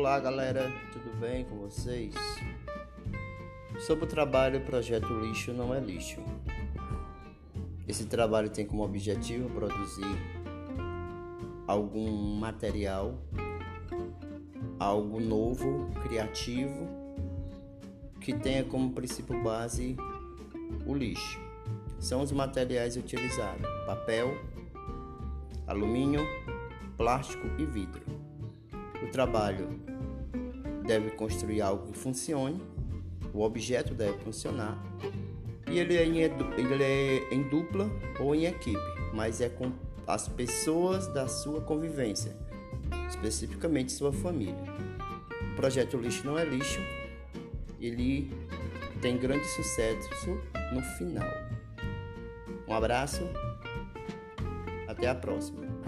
Olá galera, tudo bem com vocês? Sobre o trabalho, projeto Lixo não é lixo. Esse trabalho tem como objetivo produzir algum material, algo novo, criativo, que tenha como princípio base o lixo. São os materiais utilizados: papel, alumínio, plástico e vidro. O trabalho deve construir algo que funcione, o objeto deve funcionar e ele é, em, ele é em dupla ou em equipe, mas é com as pessoas da sua convivência, especificamente sua família. O projeto Lixo Não é Lixo, ele tem grande sucesso no final. Um abraço, até a próxima.